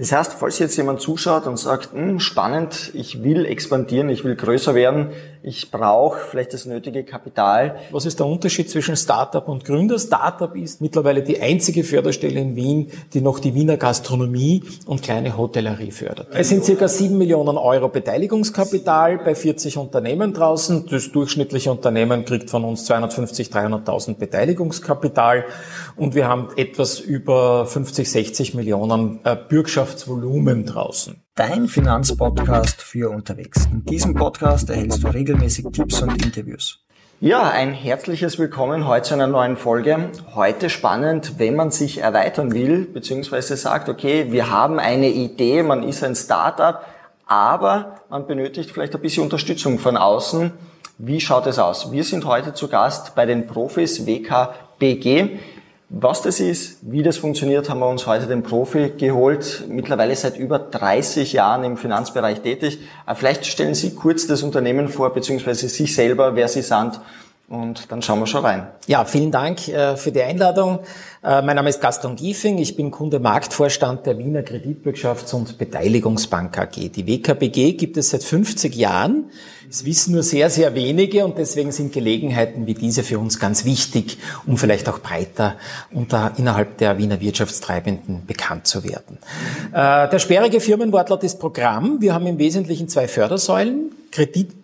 Das heißt, falls jetzt jemand zuschaut und sagt, hm, spannend, ich will expandieren, ich will größer werden, ich brauche vielleicht das nötige Kapital. Was ist der Unterschied zwischen Startup und Gründer? Startup ist mittlerweile die einzige Förderstelle in Wien, die noch die Wiener Gastronomie und kleine Hotellerie fördert. Es sind circa 7 Millionen Euro Beteiligungskapital bei 40 Unternehmen draußen. Das durchschnittliche Unternehmen kriegt von uns 250, 300.000 Beteiligungskapital und wir haben etwas über 50, 60 Millionen äh, Bürgschaftsvolumen draußen. Dein Finanzpodcast für unterwegs. In diesem Podcast erhältst du regelmäßig Tipps und Interviews. Ja, ein herzliches Willkommen heute zu einer neuen Folge. Heute spannend, wenn man sich erweitern will, beziehungsweise sagt, okay, wir haben eine Idee, man ist ein Startup, aber man benötigt vielleicht ein bisschen Unterstützung von außen. Wie schaut es aus? Wir sind heute zu Gast bei den Profis WKBG. Was das ist, wie das funktioniert, haben wir uns heute den Profi geholt, mittlerweile seit über 30 Jahren im Finanzbereich tätig. Äh, vielleicht stellen Sie kurz das Unternehmen vor, beziehungsweise sich selber, wer Sie sind, und dann schauen wir schon rein. Ja, vielen Dank äh, für die Einladung. Äh, mein Name ist Gaston Giefing. Ich bin Kunde-Marktvorstand der Wiener Kreditbürgschafts- und Beteiligungsbank AG. Die WKBG gibt es seit 50 Jahren. Es wissen nur sehr, sehr wenige und deswegen sind Gelegenheiten wie diese für uns ganz wichtig, um vielleicht auch breiter unter, innerhalb der Wiener Wirtschaftstreibenden bekannt zu werden. Äh, der sperrige Firmenwortlaut ist Programm. Wir haben im Wesentlichen zwei Fördersäulen. Kredit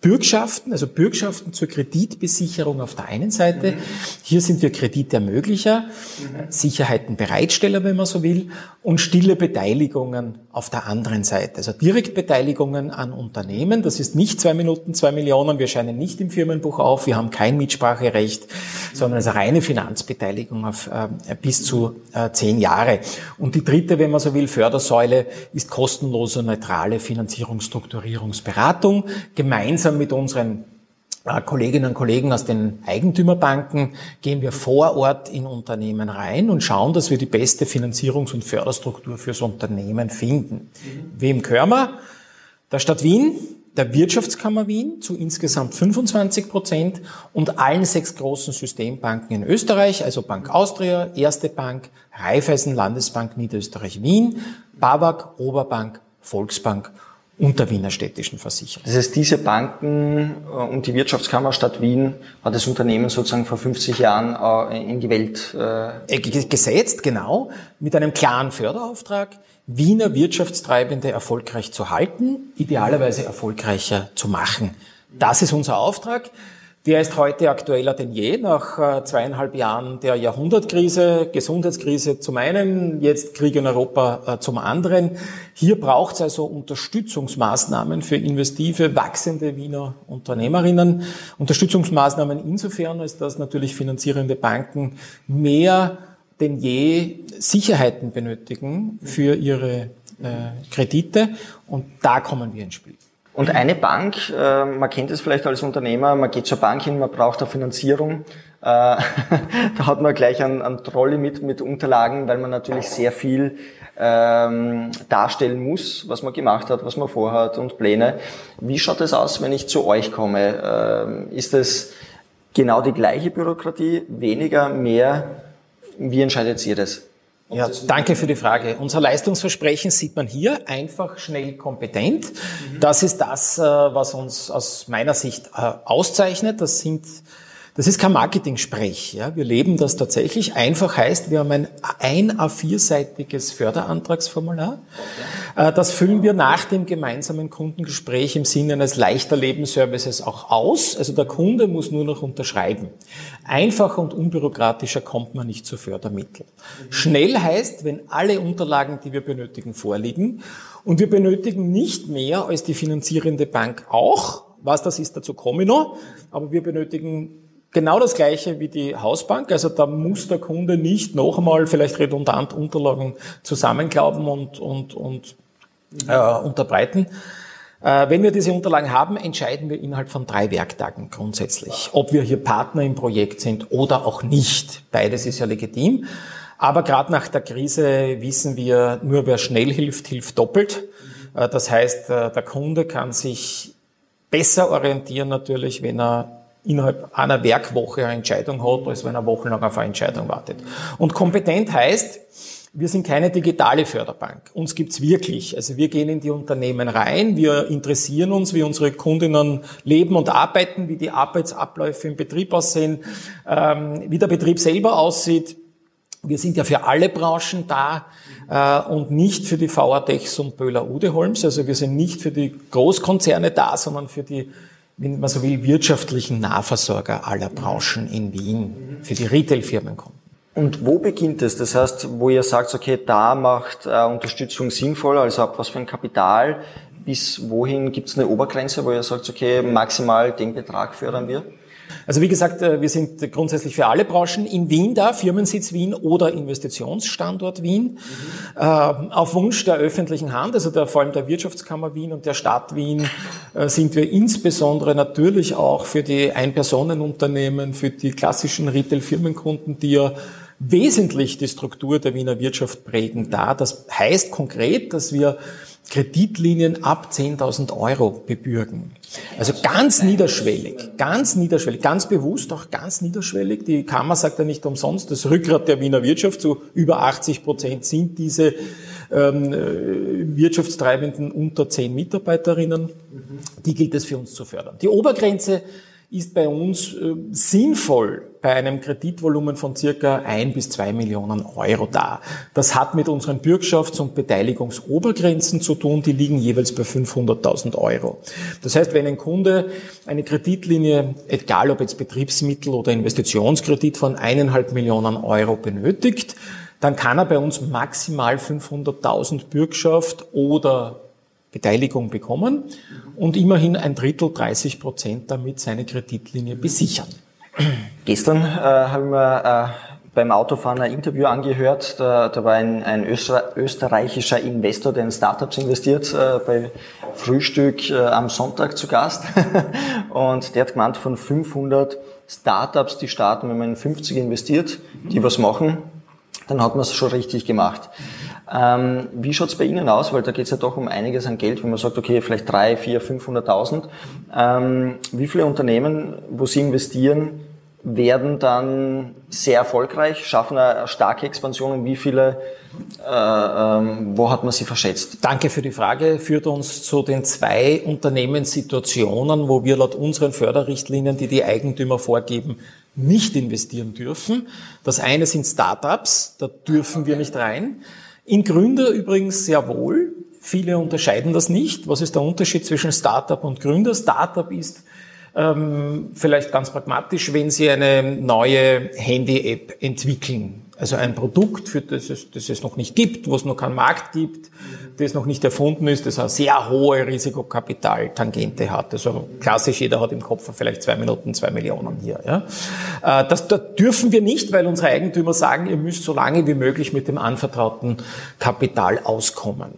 Bürgschaften, also Bürgschaften zur Kreditbesicherung auf der einen Seite. Mhm. Hier sind wir Kreditermöglicher, mhm. Sicherheiten Bereitsteller, wenn man so will, und stille Beteiligungen auf der anderen Seite. Also Direktbeteiligungen an Unternehmen. Das ist nicht zwei Minuten, zwei Millionen. Wir scheinen nicht im Firmenbuch auf. Wir haben kein Mitspracherecht, sondern es ist eine reine Finanzbeteiligung auf äh, bis zu äh, zehn Jahre. Und die dritte, wenn man so will, Fördersäule ist kostenlose, neutrale Finanzierungsstrukturierungsberatung gemeinsam gemeinsam mit unseren äh, Kolleginnen und Kollegen aus den Eigentümerbanken gehen wir vor Ort in Unternehmen rein und schauen, dass wir die beste Finanzierungs- und Förderstruktur fürs Unternehmen finden. Mhm. Wem können wir? Der Stadt Wien, der Wirtschaftskammer Wien zu insgesamt 25 Prozent und allen sechs großen Systembanken in Österreich, also Bank Austria, Erste Bank, Raiffeisen Landesbank Niederösterreich Wien, BAWAG, Oberbank, Volksbank und der Wiener Städtischen Versicherung. Das heißt, diese Banken äh, und die Wirtschaftskammer Stadt Wien hat das Unternehmen sozusagen vor 50 Jahren äh, in die Welt äh gesetzt, genau, mit einem klaren Förderauftrag, Wiener Wirtschaftstreibende erfolgreich zu halten, idealerweise erfolgreicher zu machen. Das ist unser Auftrag. Der ist heute aktueller denn je, nach äh, zweieinhalb Jahren der Jahrhundertkrise, Gesundheitskrise zum einen, jetzt Krieg in Europa äh, zum anderen. Hier braucht es also Unterstützungsmaßnahmen für investive, wachsende Wiener Unternehmerinnen. Unterstützungsmaßnahmen insofern, als dass natürlich finanzierende Banken mehr denn je Sicherheiten benötigen für ihre äh, Kredite. Und da kommen wir ins Spiel. Und eine Bank, äh, man kennt es vielleicht als Unternehmer, man geht zur Bank hin, man braucht eine Finanzierung. Äh, da hat man gleich einen, einen Trolley mit, mit Unterlagen, weil man natürlich sehr viel ähm, darstellen muss, was man gemacht hat, was man vorhat und Pläne. Wie schaut es aus, wenn ich zu euch komme? Ähm, ist es genau die gleiche Bürokratie, weniger, mehr? Wie entscheidet ihr das? Ja, danke für die Frage. Unser Leistungsversprechen sieht man hier, einfach, schnell, kompetent. Mhm. Das ist das, äh, was uns aus meiner Sicht äh, auszeichnet. Das sind das ist kein Marketing-Sprech. Ja. Wir leben das tatsächlich. Einfach heißt, wir haben ein ein A4-seitiges Förderantragsformular. Okay. Äh, das füllen wir nach dem gemeinsamen Kundengespräch im Sinne eines leichter Lebensservices auch aus. Also der Kunde muss nur noch unterschreiben. Einfacher und unbürokratischer kommt man nicht zu Fördermitteln. Schnell heißt, wenn alle Unterlagen, die wir benötigen, vorliegen und wir benötigen nicht mehr als die finanzierende Bank auch, was das ist, dazu komme ich noch, aber wir benötigen Genau das Gleiche wie die Hausbank. Also da muss der Kunde nicht noch einmal vielleicht redundant Unterlagen zusammenklauben und, und, und äh, unterbreiten. Äh, wenn wir diese Unterlagen haben, entscheiden wir innerhalb von drei Werktagen grundsätzlich, ob wir hier Partner im Projekt sind oder auch nicht. Beides ist ja legitim. Aber gerade nach der Krise wissen wir, nur wer schnell hilft, hilft doppelt. Äh, das heißt, äh, der Kunde kann sich besser orientieren natürlich, wenn er innerhalb einer Werkwoche eine Entscheidung hat, als wenn er wochenlang auf eine Entscheidung wartet. Und kompetent heißt, wir sind keine digitale Förderbank. Uns gibt's wirklich. Also wir gehen in die Unternehmen rein, wir interessieren uns, wie unsere Kundinnen leben und arbeiten, wie die Arbeitsabläufe im Betrieb aussehen, ähm, wie der Betrieb selber aussieht. Wir sind ja für alle Branchen da äh, und nicht für die VATechs und Böhler Udeholms. Also wir sind nicht für die Großkonzerne da, sondern für die, wenn man so will, wirtschaftlichen Nahversorger aller Branchen in Wien, für die Retail-Firmenkunden. Und wo beginnt es? Das heißt, wo ihr sagt, okay, da macht äh, Unterstützung sinnvoll, also ab was für ein Kapital, bis wohin gibt es eine Obergrenze, wo ihr sagt, okay, maximal den Betrag fördern wir? Also wie gesagt, äh, wir sind grundsätzlich für alle Branchen in Wien da, Firmensitz Wien oder Investitionsstandort Wien. Mhm. Auf Wunsch der öffentlichen Hand, also der, vor allem der Wirtschaftskammer Wien und der Stadt Wien, äh, sind wir insbesondere natürlich auch für die Ein-Personen-Unternehmen, für die klassischen Retail-Firmenkunden, die ja wesentlich die Struktur der Wiener Wirtschaft prägen da. Das heißt konkret, dass wir Kreditlinien ab 10.000 Euro bebürgen. Also ganz niederschwellig, ganz niederschwellig, ganz bewusst auch ganz niederschwellig. Die Kammer sagt ja nicht umsonst, das Rückgrat der Wiener Wirtschaft, so über 80 Prozent sind diese ähm, äh, Wirtschaftstreibenden unter 10 Mitarbeiterinnen. Die gilt es für uns zu fördern. Die Obergrenze ist bei uns äh, sinnvoll bei einem Kreditvolumen von circa ein bis zwei Millionen Euro da. Das hat mit unseren Bürgschafts- und Beteiligungsobergrenzen zu tun, die liegen jeweils bei 500.000 Euro. Das heißt, wenn ein Kunde eine Kreditlinie, egal ob jetzt Betriebsmittel oder Investitionskredit von eineinhalb Millionen Euro benötigt, dann kann er bei uns maximal 500.000 Bürgschaft oder Beteiligung bekommen und immerhin ein Drittel, 30 Prozent damit seine Kreditlinie besichern. Gestern äh, habe ich mir äh, beim Autofahren ein Interview angehört. Da, da war ein, ein österreichischer Investor, der in Startups investiert, äh, bei Frühstück äh, am Sonntag zu Gast. und der hat gemeint, von 500 Startups, die starten, wenn man in 50 investiert, die was machen, dann hat man es schon richtig gemacht. Ähm, wie schaut's bei Ihnen aus? Weil da geht's ja doch um einiges an Geld, wenn man sagt, okay, vielleicht drei, vier, 500.000. Ähm, wie viele Unternehmen, wo Sie investieren, werden dann sehr erfolgreich, schaffen eine starke Expansion und wie viele, äh, ähm, wo hat man sie verschätzt? Danke für die Frage. Führt uns zu den zwei Unternehmenssituationen, wo wir laut unseren Förderrichtlinien, die die Eigentümer vorgeben, nicht investieren dürfen. Das eine sind Startups, da dürfen wir nicht rein. In Gründer übrigens sehr wohl. Viele unterscheiden das nicht. Was ist der Unterschied zwischen Startup und Gründer? Startup ist ähm, vielleicht ganz pragmatisch, wenn Sie eine neue Handy-App entwickeln also ein Produkt, für das es, das es noch nicht gibt, wo es noch keinen Markt gibt, das noch nicht erfunden ist, das eine sehr hohe Risikokapitaltangente hat. Also klassisch, jeder hat im Kopf vielleicht zwei Minuten, zwei Millionen hier. Ja. Äh, das, das dürfen wir nicht, weil unsere Eigentümer sagen, ihr müsst so lange wie möglich mit dem anvertrauten Kapital auskommen.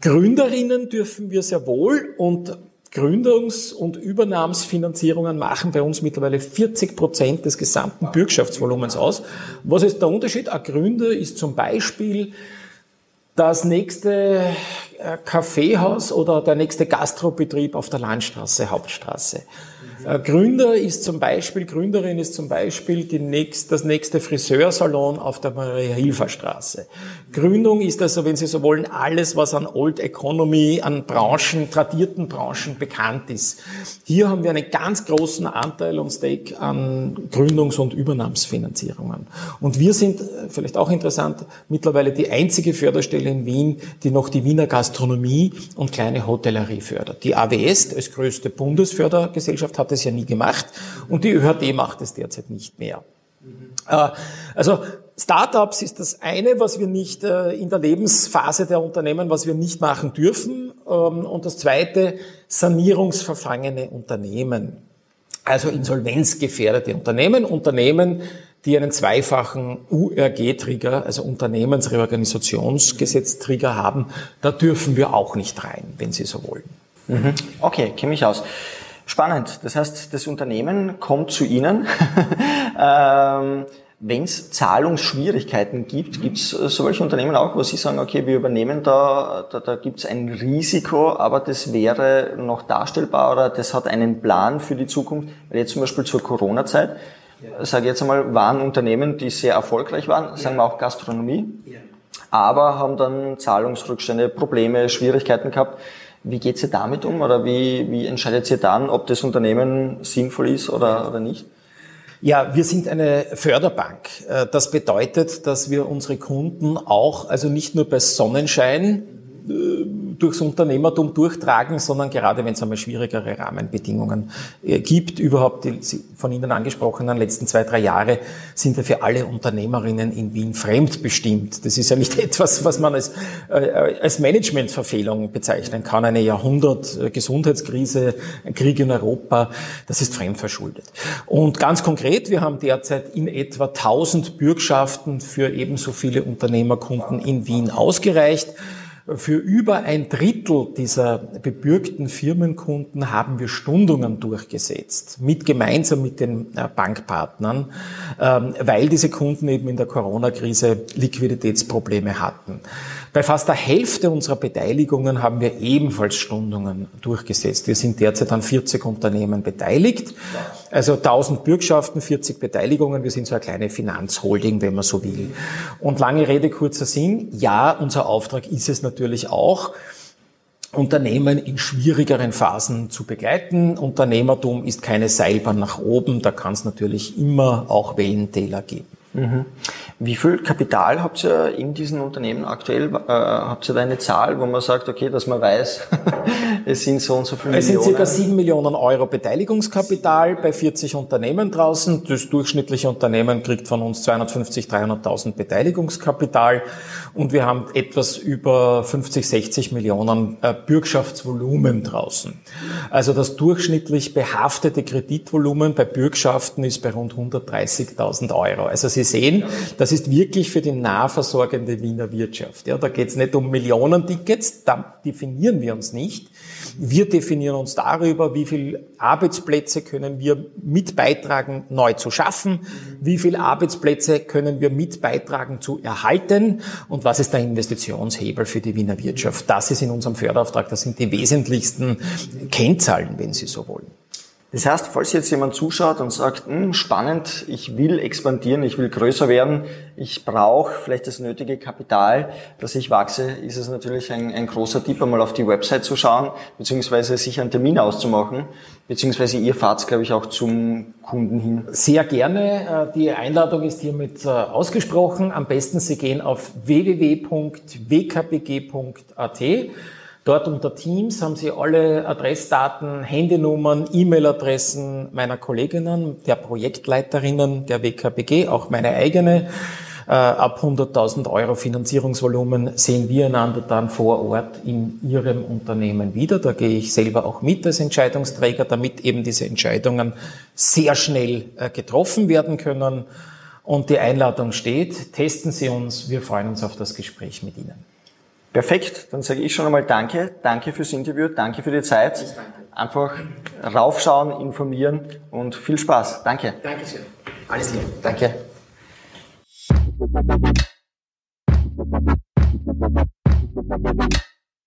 Gründerinnen dürfen wir sehr wohl und Gründungs- und Übernahmsfinanzierungen machen bei uns mittlerweile 40 Prozent des gesamten Bürgschaftsvolumens aus. Was ist der Unterschied? Ein Gründer ist zum Beispiel das nächste äh, Kaffeehaus oder der nächste Gastrobetrieb auf der Landstraße, Hauptstraße. Äh, Gründer ist zum Beispiel, Gründerin ist zum Beispiel die nächst, das nächste Friseursalon auf der Maria-Hilfer-Straße. Gründung ist also, wenn Sie so wollen, alles, was an Old Economy, an Branchen, tradierten Branchen bekannt ist. Hier haben wir einen ganz großen Anteil und Stake an Gründungs- und Übernahmsfinanzierungen. Und wir sind, äh, vielleicht auch interessant, mittlerweile die einzige Förderstelle in Wien, die noch die Wiener Gastronomie und kleine Hotellerie fördert. Die AWS als größte Bundesfördergesellschaft hat es ja nie gemacht und die ÖHD macht es derzeit nicht mehr. Äh, also Startups ist das eine, was wir nicht äh, in der Lebensphase der Unternehmen, was wir nicht machen dürfen. Ähm, und das zweite, sanierungsverfangene Unternehmen. Also insolvenzgefährdete Unternehmen, Unternehmen, die einen zweifachen URG-Trigger, also Unternehmensreorganisationsgesetz-Trigger haben, da dürfen wir auch nicht rein, wenn Sie so wollen. Mhm. Okay, kenne ich aus. Spannend. Das heißt, das Unternehmen kommt zu Ihnen. ähm, Wenn es Zahlungsschwierigkeiten gibt, gibt es solche Unternehmen auch, wo Sie sagen, okay, wir übernehmen da, da, da gibt es ein Risiko, aber das wäre noch darstellbar oder das hat einen Plan für die Zukunft. Weil jetzt zum Beispiel zur Corona-Zeit, ja. sage jetzt einmal, waren Unternehmen, die sehr erfolgreich waren, sagen wir auch Gastronomie. Aber haben dann Zahlungsrückstände, Probleme, Schwierigkeiten gehabt. Wie geht ihr damit um oder wie, wie entscheidet ihr dann, ob das Unternehmen sinnvoll ist oder, oder nicht? Ja, wir sind eine Förderbank. Äh, das bedeutet, dass wir unsere Kunden auch, also nicht nur bei Sonnenschein, durchs Unternehmertum durchtragen, sondern gerade wenn es einmal schwierigere Rahmenbedingungen äh, gibt, überhaupt die von Ihnen angesprochenen letzten zwei, drei Jahre sind ja für alle Unternehmerinnen in Wien fremdbestimmt. Das ist ja nicht etwas, was man als, äh, als Managementverfehlung bezeichnen kann. Eine Jahrhundert-Gesundheitskrise, ein Krieg in Europa, das ist fremdverschuldet. Und ganz konkret, wir haben derzeit in etwa 1000 Bürgschaften für ebenso viele Unternehmerkunden in Wien ausgereicht. Für über ein Drittel dieser bebürgten Firmenkunden haben wir Stundungen durchgesetzt, mit gemeinsam mit den äh, Bankpartnern, ähm, weil diese Kunden eben in der Corona-Krise Liquiditätsprobleme hatten. Bei fast der Hälfte unserer Beteiligungen haben wir ebenfalls Stundungen durchgesetzt. Wir sind derzeit an 40 Unternehmen beteiligt, also 1000 Bürgschaften, 40 Beteiligungen. Wir sind so eine kleine Finanzholding, wenn man so will. Und lange Rede, kurzer Sinn. Ja, unser Auftrag ist es natürlich auch, Unternehmen in schwierigeren Phasen zu begleiten. Unternehmertum ist keine Seilbahn nach oben, da kann es natürlich immer auch Wellentäler geben. Mhm. Wie viel Kapital habt ihr in diesen Unternehmen aktuell? Äh, habt ihr da eine Zahl, wo man sagt, okay, dass man weiß, es sind so und so viele es Millionen? Es sind circa 7 Millionen Euro Beteiligungskapital bei 40 Unternehmen draußen. Das durchschnittliche Unternehmen kriegt von uns 250, 300.000 Beteiligungskapital und wir haben etwas über 50, 60 Millionen äh, Bürgschaftsvolumen draußen. Also das durchschnittlich behaftete Kreditvolumen bei Bürgschaften ist bei rund 130.000 Euro. Also Sie sehen, das ist wirklich für die nahversorgende Wiener Wirtschaft. Ja, da geht es nicht um Millionentickets, da definieren wir uns nicht. Wir definieren uns darüber, wie viel Arbeitsplätze können wir mit beitragen, neu zu schaffen, wie viel Arbeitsplätze können wir mit beitragen zu erhalten und was ist der Investitionshebel für die Wiener Wirtschaft. Das ist in unserem Förderauftrag, das sind die wesentlichsten Kennzahlen, wenn Sie so wollen. Das heißt, falls jetzt jemand zuschaut und sagt, hm, spannend, ich will expandieren, ich will größer werden, ich brauche vielleicht das nötige Kapital, dass ich wachse, ist es natürlich ein, ein großer Tipp, einmal auf die Website zu schauen, beziehungsweise sich einen Termin auszumachen, beziehungsweise ihr fahrt, glaube ich, auch zum Kunden hin. Sehr gerne. Äh, die Einladung ist hiermit äh, ausgesprochen. Am besten Sie gehen auf www.wkbg.at Dort unter Teams haben Sie alle Adressdaten, Handynummern, E-Mail-Adressen meiner Kolleginnen, der Projektleiterinnen der WKBG, auch meine eigene. Äh, ab 100.000 Euro Finanzierungsvolumen sehen wir einander dann vor Ort in Ihrem Unternehmen wieder. Da gehe ich selber auch mit als Entscheidungsträger, damit eben diese Entscheidungen sehr schnell äh, getroffen werden können. Und die Einladung steht. Testen Sie uns. Wir freuen uns auf das Gespräch mit Ihnen. Perfekt, dann sage ich schon einmal Danke. Danke fürs Interview, danke für die Zeit. Einfach raufschauen, informieren und viel Spaß. Danke. Danke sehr. Alles Liebe. Danke.